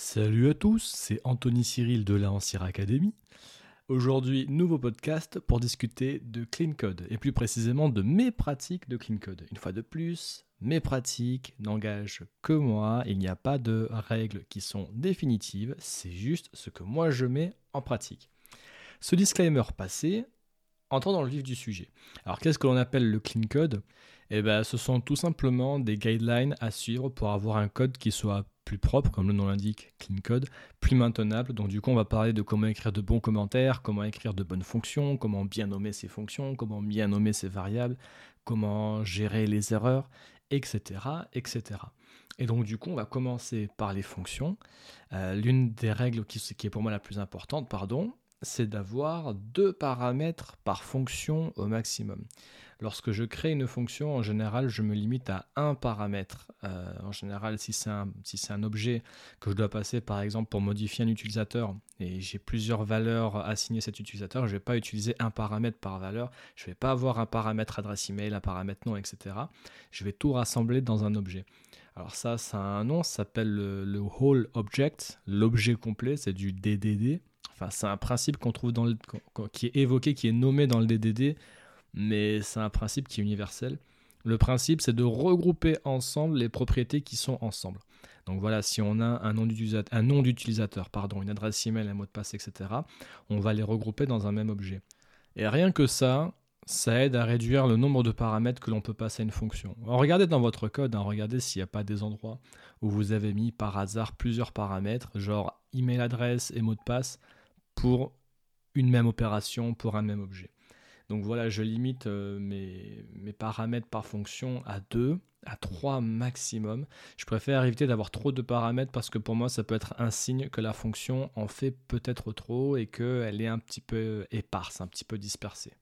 Salut à tous, c'est Anthony Cyril de la Ancire Academy. Aujourd'hui, nouveau podcast pour discuter de Clean Code et plus précisément de mes pratiques de Clean Code. Une fois de plus, mes pratiques n'engagent que moi, il n'y a pas de règles qui sont définitives, c'est juste ce que moi je mets en pratique. Ce disclaimer passé, entrons dans le vif du sujet. Alors qu'est-ce que l'on appelle le Clean Code? Eh bien, ce sont tout simplement des guidelines à suivre pour avoir un code qui soit plus propre, comme le nom l'indique, clean code, plus maintenable. Donc du coup, on va parler de comment écrire de bons commentaires, comment écrire de bonnes fonctions, comment bien nommer ses fonctions, comment bien nommer ses variables, comment gérer les erreurs, etc., etc. Et donc du coup, on va commencer par les fonctions. Euh, l'une des règles qui, qui est pour moi la plus importante, pardon, c'est d'avoir deux paramètres par fonction au maximum. Lorsque je crée une fonction, en général, je me limite à un paramètre. Euh, en général, si c'est un, objet que je dois passer, par exemple, pour modifier un utilisateur, et j'ai plusieurs valeurs assignées à cet utilisateur, je ne vais pas utiliser un paramètre par valeur. Je ne vais pas avoir un paramètre adresse email, un paramètre nom, etc. Je vais tout rassembler dans un objet. Alors ça, ça a un nom, ça s'appelle le, le whole object, l'objet complet, c'est du DDD. Enfin, c'est un principe qu'on trouve dans le, qui est évoqué, qui est nommé dans le DDD mais c'est un principe qui est universel. Le principe, c'est de regrouper ensemble les propriétés qui sont ensemble. Donc voilà, si on a un nom d'utilisateur, pardon, une adresse email, un mot de passe, etc., on va les regrouper dans un même objet. Et rien que ça, ça aide à réduire le nombre de paramètres que l'on peut passer à une fonction. regardez dans votre code, hein, regardez s'il n'y a pas des endroits où vous avez mis par hasard plusieurs paramètres, genre email adresse et mot de passe, pour une même opération, pour un même objet. Donc voilà, je limite euh, mes, paramètres par fonction à 2, à 3 maximum. Je préfère éviter d'avoir trop de paramètres parce que pour moi, ça peut être un signe que la fonction en fait peut-être trop et qu'elle est un petit peu éparse, un petit peu dispersée.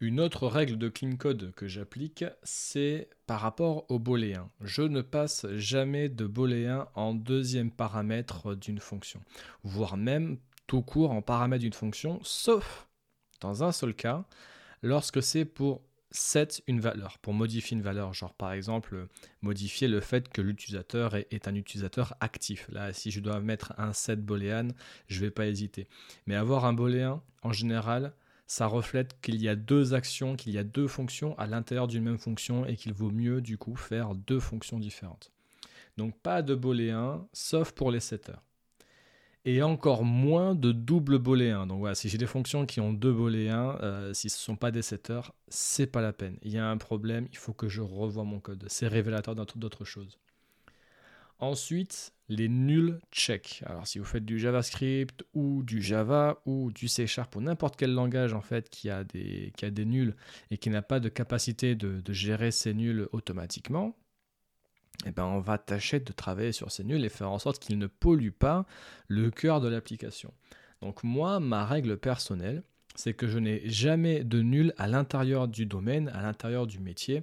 Une autre règle de clean code que j'applique, c'est par rapport au booléen. Je ne passe jamais de booléen en deuxième paramètre d'une fonction, voire même tout court en paramètre d'une fonction, sauf dans un seul cas, lorsque c'est pour set une valeur, pour modifier une valeur, genre par exemple modifier le fait que l'utilisateur est, un utilisateur actif. Là, si je dois mettre un set boolean, je ne vais pas hésiter. Mais avoir un booléen, en général, ça reflète qu'il y a deux actions, qu'il y a deux fonctions à l'intérieur d'une même fonction et qu'il vaut mieux du coup faire deux fonctions différentes. Donc pas de booléen, sauf pour les setters et encore moins de double booléen. Donc voilà, si j'ai des fonctions qui ont deux booléens, euh, si ce ne sont pas des setters, c'est pas la peine. Il y a un problème, il faut que je revoie mon code. C'est révélateur d'autres choses. Ensuite, les nuls check. Alors si vous faites du JavaScript ou du Java ou du C Sharp ou n'importe quel langage en fait qui a des, qui nuls et qui n'a pas de capacité de gérer ces nuls automatiquement, eh ben, on va tâcher de travailler sur ces nuls et faire en sorte qu'ils ne polluent pas le cœur de l'application. Donc moi, ma règle personnelle, c'est que je n'ai jamais de nul à l'intérieur du domaine, à l'intérieur du métier,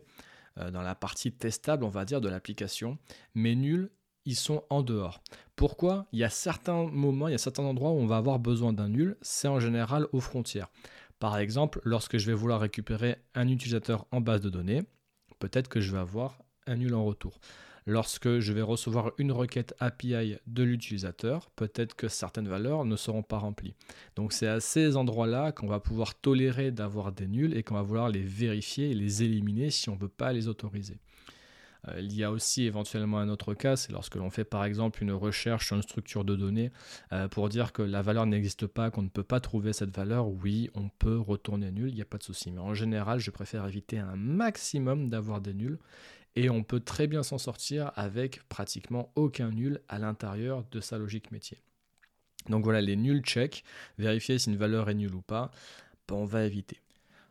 euh, dans la partie testable, on va dire, de l'application. Mes nuls, ils sont en dehors. Pourquoi? Il y a certains moments, il y a certains endroits où on va avoir besoin d'un nul, c'est en général aux frontières. Par exemple, lorsque je vais vouloir récupérer un utilisateur en base de données, peut-être que je vais avoir un nul en retour. Lorsque je vais recevoir une requête API de l'utilisateur, peut-être que certaines valeurs ne seront pas remplies. Donc c'est à ces endroits-là qu'on va pouvoir tolérer d'avoir des nuls et qu'on va vouloir les vérifier et les éliminer si on ne peut pas les autoriser. Euh, il y a aussi éventuellement un autre cas, c'est lorsque l'on fait par exemple une recherche sur une structure de données euh, pour dire que la valeur n'existe pas, qu'on ne peut pas trouver cette valeur, oui, on peut retourner nul, il n'y a pas de souci. Mais en général, je préfère éviter un maximum d'avoir des nuls et on peut très bien s'en sortir avec pratiquement aucun nul à l'intérieur de sa logique métier. Donc voilà, les nuls check, vérifier si une valeur est nulle ou pas, ben, on va éviter.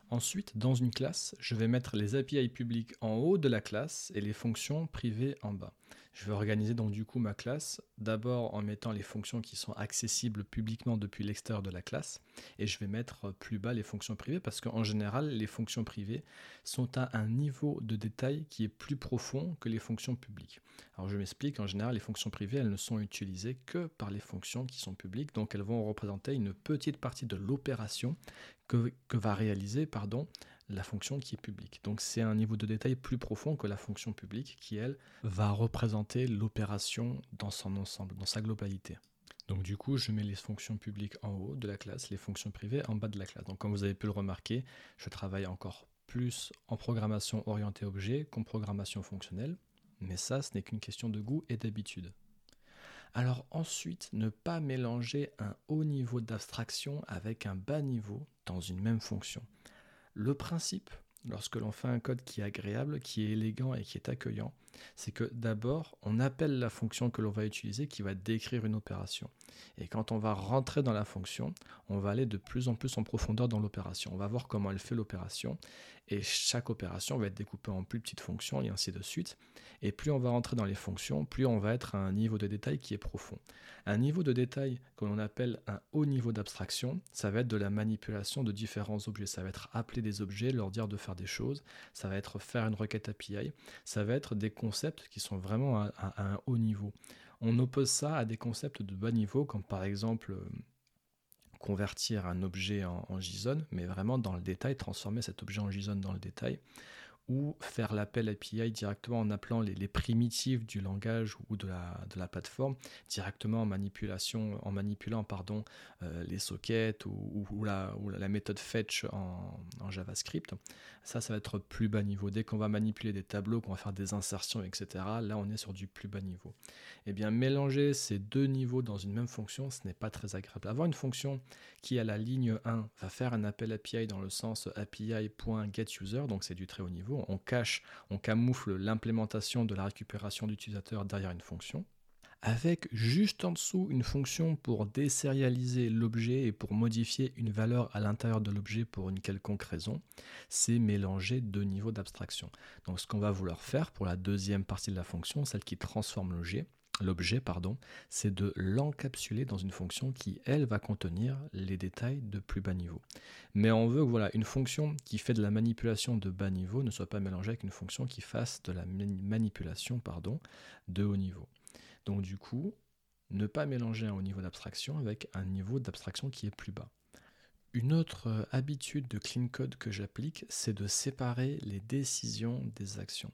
Ensuite, dans une classe, je vais mettre les API publics en haut de la classe et les fonctions privées en bas. Je vais organiser donc du coup ma classe d'abord en mettant les fonctions qui sont accessibles publiquement depuis l'extérieur de la classe et je vais mettre plus bas les fonctions privées parce qu'en général les fonctions privées sont à un niveau de détail qui est plus profond que les fonctions publiques. Alors je m'explique, en général les fonctions privées elles ne sont utilisées que par les fonctions qui sont publiques donc elles vont représenter une petite partie de l'opération que, va réaliser pardon, la fonction qui est publique. Donc c'est un niveau de détail plus profond que la fonction publique qui, elle, va représenter l'opération dans son ensemble, dans sa globalité. Donc du coup, je mets les fonctions publiques en haut de la classe, les fonctions privées en bas de la classe. Donc comme vous avez pu le remarquer, je travaille encore plus en programmation orientée objet qu'en programmation fonctionnelle. Mais ça, ce n'est qu'une question de goût et d'habitude. Alors ensuite, ne pas mélanger un haut niveau d'abstraction avec un bas niveau dans une même fonction. Le principe, lorsque l'on fait un code qui est agréable, qui est élégant et qui est accueillant, c'est que d'abord, on appelle la fonction que l'on va utiliser qui va décrire une opération. Et quand on va rentrer dans la fonction, on va aller de plus en plus en profondeur dans l'opération. On va voir comment elle fait l'opération. Et chaque opération va être découpée en plus petites fonctions et ainsi de suite. Et plus on va rentrer dans les fonctions, plus on va être à un niveau de détail qui est profond. Un niveau de détail que l'on appelle un haut niveau d'abstraction, ça va être de la manipulation de différents objets. Ça va être appeler des objets, leur dire de faire des choses. Ça va être faire une requête API. Ça va être des concepts qui sont vraiment à, un haut niveau. On oppose ça à des concepts de bas niveau, comme par exemple euh, convertir un objet en, JSON, mais vraiment dans le détail, transformer cet objet en JSON dans le détail ou faire l'appel API directement en appelant les, primitives du langage ou de la, plateforme directement en manipulation, en manipulant pardon, euh, les sockets ou, la, méthode fetch en, JavaScript. Ça, ça va être plus bas niveau. Dès qu'on va manipuler des tableaux, qu'on va faire des insertions, etc., là, on est sur du plus bas niveau. Eh bien, mélanger ces deux niveaux dans une même fonction, ce n'est pas très agréable. Avoir une fonction qui, à la ligne 1, va faire un appel API dans le sens API.getUser, donc c'est du très haut niveau, on cache, on camoufle l'implémentation de la récupération d'utilisateurs derrière une fonction, avec juste en dessous une fonction pour désérialiser l'objet et pour modifier une valeur à l'intérieur de l'objet pour une quelconque raison, c'est mélanger deux niveaux d'abstraction. Donc ce qu'on va vouloir faire pour la deuxième partie de la fonction, celle qui transforme l'objet, l'objet, pardon, c'est de l'encapsuler dans une fonction qui, elle, va contenir les détails de plus bas niveau. Mais on veut que voilà, une fonction qui fait de la manipulation de bas niveau ne soit pas mélangée avec une fonction qui fasse de la manipulation pardon, de haut niveau. Donc du coup, ne pas mélanger un haut niveau d'abstraction avec un niveau d'abstraction qui est plus bas. Une autre euh, habitude de clean code que j'applique, c'est de séparer les décisions des actions.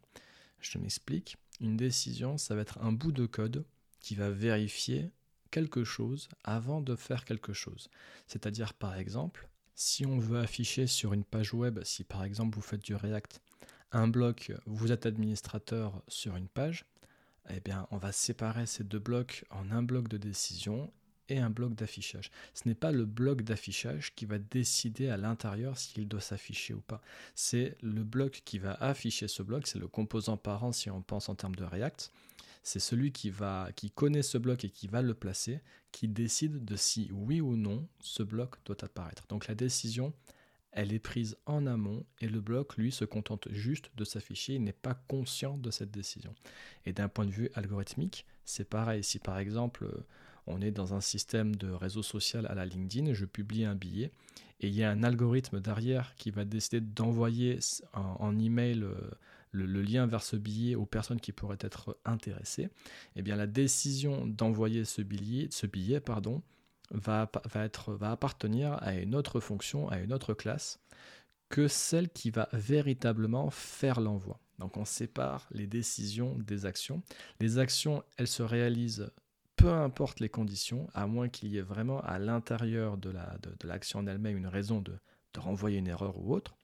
Je m'explique. Une décision, ça va être un bout de code qui va vérifier quelque chose avant de faire quelque chose. C'est-à-dire, par exemple, si on veut afficher sur une page web, si par exemple vous faites du React, un bloc, vous êtes administrateur sur une page, eh bien, on va séparer ces deux blocs en un bloc de décision et un bloc d'affichage. Ce n'est pas le bloc d'affichage qui va décider à l'intérieur s'il doit s'afficher ou pas. C'est le bloc qui va afficher ce bloc, c'est le composant parent si on pense en termes de React. C'est celui qui, va, qui connaît ce bloc et qui va le placer, qui décide de si oui ou non ce bloc doit apparaître. Donc la décision, elle est prise en amont et le bloc, lui, se contente juste de s'afficher, il n'est pas conscient de cette décision. Et d'un point de vue algorithmique, c'est pareil. Si par exemple on est dans un système de réseau social à la LinkedIn, je publie un billet et il y a un algorithme derrière qui va décider d'envoyer en, email euh, le, lien vers ce billet aux personnes qui pourraient être intéressées. Eh bien, la décision d'envoyer ce billet, pardon, va appartenir à une autre fonction, à une autre classe que celle qui va véritablement faire l'envoi. Donc on sépare les décisions des actions. Les actions, elles se réalisent peu importe les conditions, à moins qu'il y ait vraiment à l'intérieur de l'action la, de, en elle-même une raison de, de, renvoyer une erreur ou autre.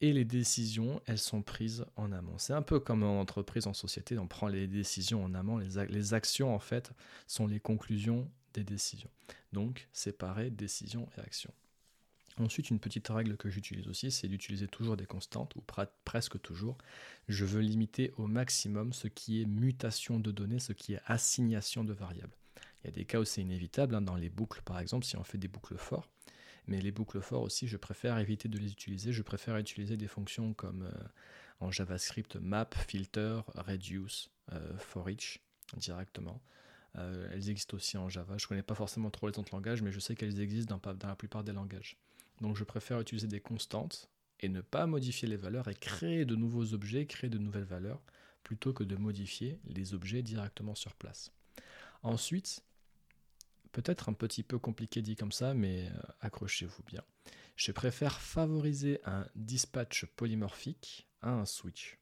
Et les décisions, elles sont prises en amont. C'est un peu comme en entreprise, en société, on prend les décisions en amont. Les, les actions, en fait, sont les conclusions des décisions. Donc, séparer décision et action. Ensuite, une petite règle que j'utilise aussi, c'est d'utiliser toujours des constantes, ou presque toujours. Je veux limiter au maximum ce qui est mutation de données, ce qui est assignation de variables. Il y a des cas où c'est inévitable, hein, dans les boucles par exemple, si on fait des boucles forts. Mais les boucles forts aussi, je préfère éviter de les utiliser. Je préfère utiliser des fonctions comme euh, en JavaScript map, filter, reduce, euh, for each directement. Euh, elles existent aussi en Java. Je ne connais pas forcément trop les autres langages, mais je sais qu'elles existent dans la plupart des langages. Donc je préfère utiliser des constantes et ne pas modifier les valeurs et créer de nouveaux objets, créer de nouvelles valeurs, plutôt que de modifier les objets directement sur place. Ensuite, peut-être un petit peu compliqué dit comme ça, mais euh, accrochez-vous bien. Je préfère favoriser un dispatch polymorphique à un switch.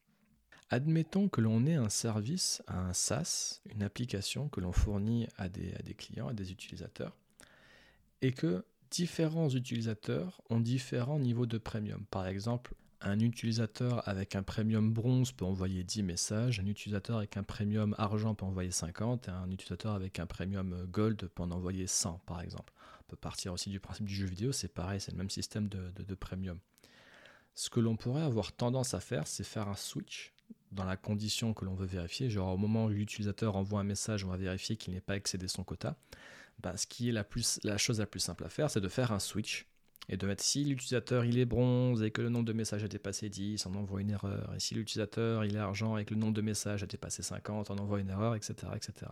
Admettons que l'on ait un service, un SaaS, une application que l'on fournit à des, à des clients, à des utilisateurs, et que différents utilisateurs ont différents niveaux de premium. Par exemple, un utilisateur avec un premium bronze peut envoyer 10 messages, un utilisateur avec un premium argent peut envoyer 50, et un utilisateur avec un premium gold peut en envoyer 100 par exemple. On peut partir aussi du principe du jeu vidéo, c'est pareil, c'est le même système de, de premium. Ce que l'on pourrait avoir tendance à faire, c'est faire un switch dans la condition que l'on veut vérifier. Genre au moment où l'utilisateur envoie un message, on va vérifier qu'il n'ait pas excédé son quota. Bah, ce qui est la, chose la plus simple à faire, c'est de faire un switch et de mettre si l'utilisateur il est bronze et que le nombre de messages a dépassé 10, on envoie une erreur. Et si l'utilisateur il est argent et que le nombre de messages a dépassé 50, on envoie une erreur, etc. etc.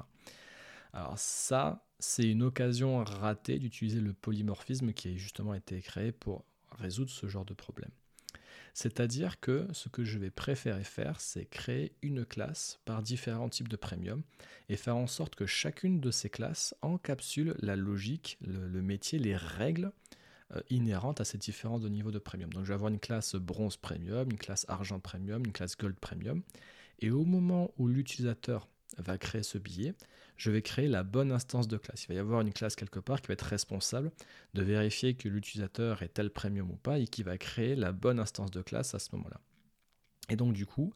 Alors ça, c'est une occasion ratée d'utiliser le polymorphisme qui a justement été créé pour résoudre ce genre de problème. C'est-à-dire que ce que je vais préférer faire, c'est créer une classe par différents types de premium et faire en sorte que chacune de ces classes encapsule la logique, le, métier, les règles euh, inhérentes à ces différents niveaux de premium. Donc je vais avoir une classe bronze premium, une classe argent premium, une classe gold premium. Et au moment où l'utilisateur va créer ce billet, je vais créer la bonne instance de classe. Il va y avoir une classe quelque part qui va être responsable de vérifier que l'utilisateur est tel premium ou pas et qui va créer la bonne instance de classe à ce moment-là. Et donc du coup,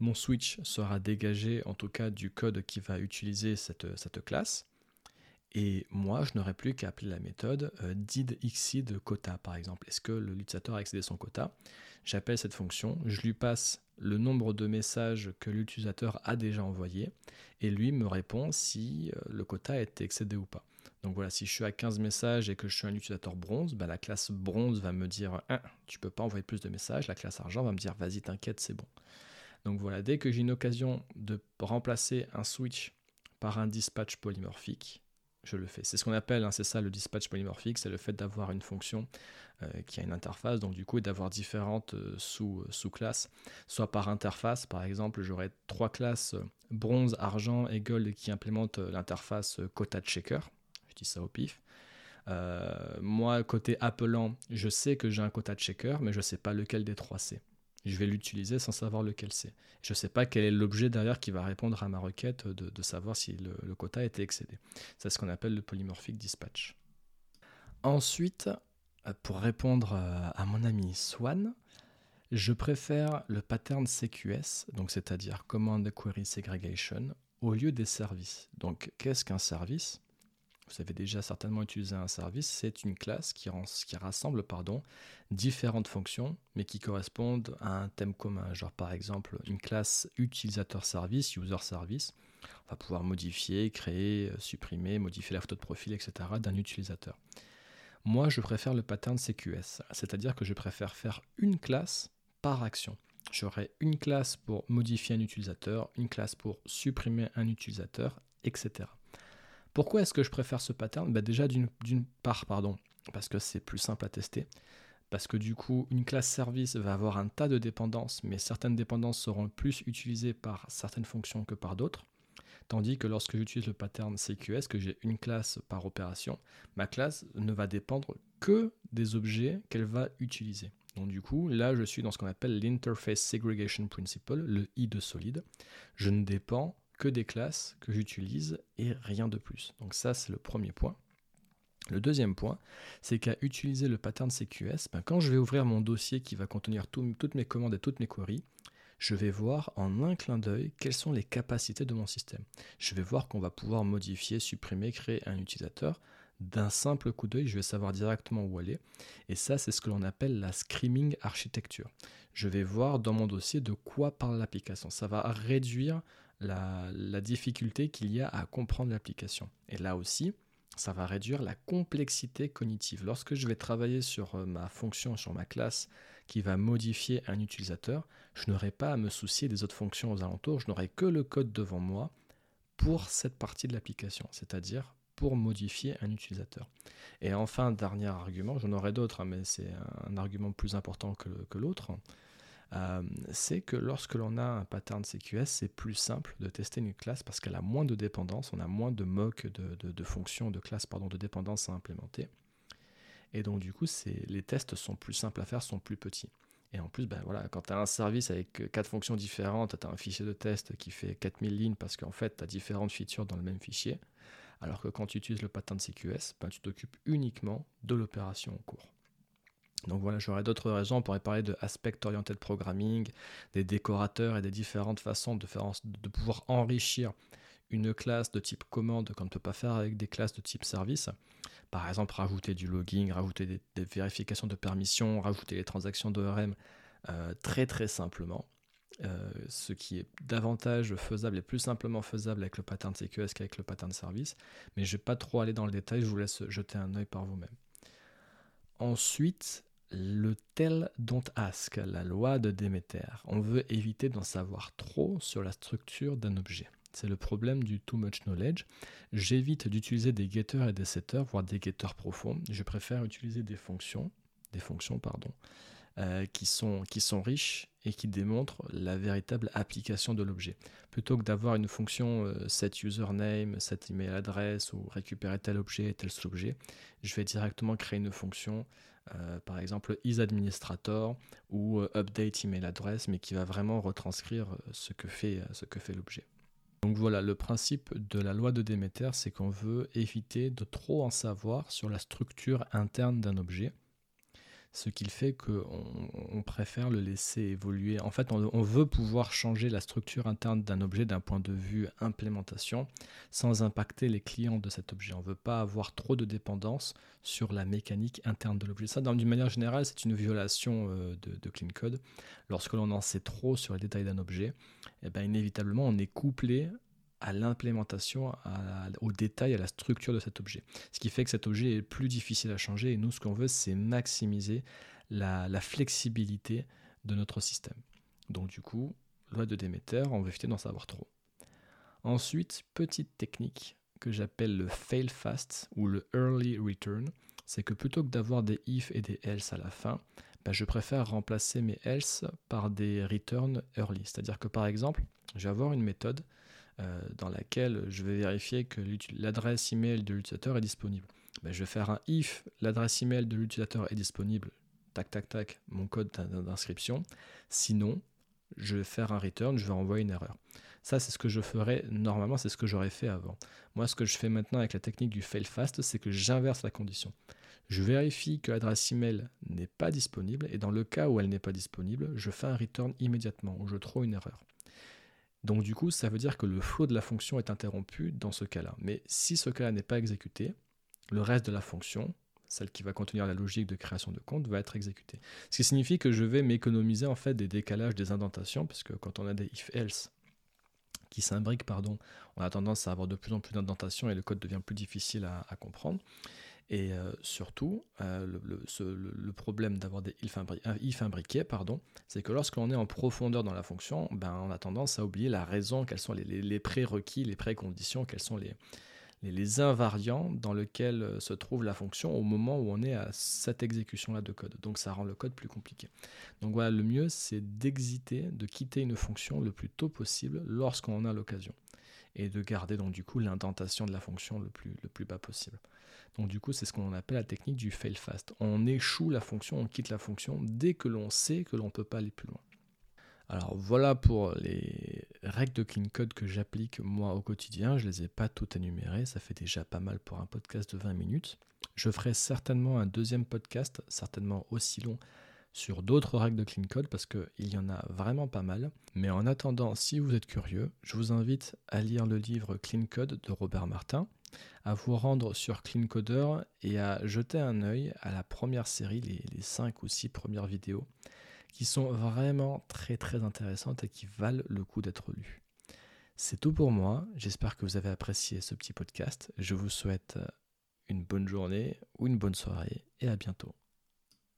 mon switch sera dégagé en tout cas du code qui va utiliser cette, classe. Et moi, je n'aurai plus qu'à appeler la méthode euh, did exceed quota, par exemple. Est-ce que l'utilisateur a excédé son quota? J'appelle cette fonction, je lui passe le nombre de messages que l'utilisateur a déjà envoyés et lui me répond si euh, le quota a été excédé ou pas. Donc voilà, si je suis à 15 messages et que je suis un utilisateur bronze, bah, la classe bronze va me dire tu tu peux pas envoyer plus de messages, la classe argent va me dire vas-y t'inquiète c'est bon. Donc voilà, dès que j'ai une occasion de remplacer un switch par un dispatch polymorphique, je le fais. C'est ce qu'on appelle, hein, c'est ça le dispatch polymorphique, c'est le fait d'avoir une fonction euh, qui a une interface, donc du coup d'avoir différentes euh, sous, euh, sous-classes, soit par interface, par exemple j'aurai trois classes bronze, argent et gold qui implémentent l'interface quota checker, je dis ça au pif. moi, côté appelant, je sais que j'ai un quota checker, mais je ne sais pas lequel des trois c'est je vais l'utiliser sans savoir lequel c'est. Je ne sais pas quel est l'objet derrière qui va répondre à ma requête de, savoir si le, quota a été excédé. C'est ce qu'on appelle le polymorphic dispatch. Ensuite, pour répondre à mon ami Swan, je préfère le pattern CQS, donc c'est-à-dire Command Query Segregation, au lieu des services. Donc, qu'est-ce qu'un service? Vous avez déjà certainement utilisé un service, c'est une classe qui, rassemble pardon, différentes fonctions, mais qui correspondent à un thème commun. Genre par exemple une classe utilisateur service, user service. On va pouvoir modifier, créer, supprimer, modifier la photo de profil, etc. d'un utilisateur. Moi, je préfère le pattern CQS, c'est-à-dire que je préfère faire une classe par action. J'aurai une classe pour modifier un utilisateur, une classe pour supprimer un utilisateur, etc. Pourquoi est-ce que je préfère ce pattern? Bah Déjà d'une part, pardon, parce que c'est plus simple à tester. Parce que du coup, une classe service va avoir un tas de dépendances, mais certaines dépendances seront plus utilisées par certaines fonctions que par d'autres. Tandis que lorsque j'utilise le pattern CQS, que j'ai une classe par opération, ma classe ne va dépendre que des objets qu'elle va utiliser. Donc du coup, là, je suis dans ce qu'on appelle l'Interface Segregation Principle, le I de solide. Je ne dépends que des classes que j'utilise et rien de plus. Donc ça, c'est le premier point. Le deuxième point, c'est qu'à utiliser le pattern CQS, ben quand je vais ouvrir mon dossier qui va contenir toutes mes commandes et toutes mes queries, je vais voir en un clin d'œil quelles sont les capacités de mon système. Je vais voir qu'on va pouvoir modifier, supprimer, créer un utilisateur. D'un simple coup d'œil, je vais savoir directement où aller. Et ça, c'est ce que l'on appelle la screaming architecture. Je vais voir dans mon dossier de quoi parle l'application. Ça va réduire la, difficulté qu'il y a à comprendre l'application. Et là aussi, ça va réduire la complexité cognitive. Lorsque je vais travailler sur euh, ma fonction, sur ma classe qui va modifier un utilisateur, je n'aurai pas à me soucier des autres fonctions aux alentours, je n'aurai que le code devant moi pour cette partie de l'application, c'est-à-dire pour modifier un utilisateur. Et enfin, dernier argument, j'en aurai d'autres, hein, mais c'est un argument plus important que l'autre. Euh, c'est que lorsque l'on a un pattern CQS, c'est plus simple de tester une classe parce qu'elle a moins de dépendance, on a moins de mock de, de, fonctions, de classes pardon, de dépendance à implémenter. Et donc du coup, les tests sont plus simples à faire, sont plus petits. Et en plus, ben voilà, quand tu as un service avec quatre fonctions différentes, tu as un fichier de test qui fait 4000 lignes parce qu'en fait, tu as différentes features dans le même fichier. Alors que quand tu utilises le pattern CQS, ben, tu t'occupes uniquement de l'opération en cours. Donc voilà, j'aurais d'autres raisons. On pourrait parler de aspect oriented programming, des décorateurs et des différentes façons de, de pouvoir enrichir une classe de type commande qu'on ne peut pas faire avec des classes de type service. Par exemple, rajouter du logging, rajouter des, vérifications de permission, rajouter les transactions d'ORM euh, très très simplement. Euh, ce qui est davantage faisable et plus simplement faisable avec le pattern CQS qu'avec le pattern service. Mais je ne vais pas trop aller dans le détail, je vous laisse jeter un œil par vous-même. Ensuite, le tel don't ask, la loi de Déméter. On veut éviter d'en savoir trop sur la structure d'un objet. C'est le problème du too much knowledge. J'évite d'utiliser des getters et des setters, voire des getters profonds. Je préfère utiliser des fonctions, des fonctions pardon, euh, qui, sont, qui sont riches et qui démontrent la véritable application de l'objet. Plutôt que d'avoir une fonction euh, set username, set email address ou récupérer tel objet, tel objet, je vais directement créer une fonction euh, par exemple isAdministrator ou euh, mais qui va vraiment retranscrire euh, ce que fait, ce que fait l'objet. Donc voilà, le principe de la loi de Demeter, c'est qu'on veut éviter de trop en savoir sur la structure interne d'un objet ce qui fait qu'on préfère le laisser évoluer. En fait, on, veut pouvoir changer la structure interne d'un objet d'un point de vue implémentation sans impacter les clients de cet objet. On ne veut pas avoir trop de dépendance sur la mécanique interne de l'objet. Ça, d'une manière générale, c'est une violation euh, de, clean code. Lorsque l'on en sait trop sur les détails d'un objet, eh ben, inévitablement, on est couplé à l'implémentation, au détail, à la structure de cet objet. Ce qui fait que cet objet est plus difficile à changer et nous, ce qu'on veut, c'est maximiser la, flexibilité de notre système. Donc du coup, loi de Demeter, on veut éviter d'en savoir trop. Ensuite, petite technique que j'appelle le fail fast ou le early return, c'est que plutôt que d'avoir des if et des else à la fin, ben, je préfère remplacer mes else par des return early. C'est-à-dire que par exemple, je vais avoir une méthode dans laquelle je vais vérifier que l'adresse email de l'utilisateur est disponible. Ben, je vais faire un if l'adresse email de l'utilisateur est disponible, tac tac tac, mon code d'inscription. Sinon, je vais faire un return, je vais envoyer une erreur. Ça, c'est ce que je ferais normalement, c'est ce que j'aurais fait avant. Moi, ce que je fais maintenant avec la technique du fail fast, c'est que j'inverse la condition. Je vérifie que l'adresse email n'est pas disponible et dans le cas où elle n'est pas disponible, je fais un return immédiatement où je trouve une erreur. Donc du coup, ça veut dire que le flow de la fonction est interrompu dans ce cas-là. Mais si ce cas-là n'est pas exécuté, le reste de la fonction, celle qui va contenir la logique de création de compte, va être exécutée. Ce qui signifie que je vais m'économiser en fait des décalages, des indentations, puisque quand on a des if-else qui s'imbriquent, pardon, on a tendance à avoir de plus en plus d'indentations et le code devient plus difficile à comprendre. Et euh, surtout, euh, le, problème d'avoir des if, imbriqués, pardon, c'est que lorsque l'on est en profondeur dans la fonction, ben, on a tendance à oublier la raison, quels sont les, prérequis, les préconditions, quels sont les, les, invariants dans lesquels euh, se trouve la fonction au moment où on est à cette exécution-là de code. Donc ça rend le code plus compliqué. Donc voilà, le mieux, c'est d'exiter, de quitter une fonction le plus tôt possible lorsqu'on en a l'occasion. Et de garder donc du coup l'indentation de la fonction le plus, le plus bas possible. Donc du coup, c'est ce qu'on appelle la technique du fail fast. On échoue la fonction, on quitte la fonction dès que l'on sait que l'on ne peut pas aller plus loin. Alors voilà pour les règles de clean code que j'applique moi au quotidien. Je ne les ai pas toutes énumérées, ça fait déjà pas mal pour un podcast de 20 minutes. Je ferai certainement un deuxième podcast, certainement aussi long, sur d'autres règles de clean code parce qu'il y en a vraiment pas mal. Mais en attendant, si vous êtes curieux, je vous invite à lire le livre Clean Code de Robert Martin à vous rendre sur Clean Coder et à jeter un œil à la première série, les, les 5 ou 6 premières vidéos, qui sont vraiment très très intéressantes et qui valent le coup d'être lues. C'est tout pour moi, j'espère que vous avez apprécié ce petit podcast. Je vous souhaite une bonne journée ou une bonne soirée et à bientôt.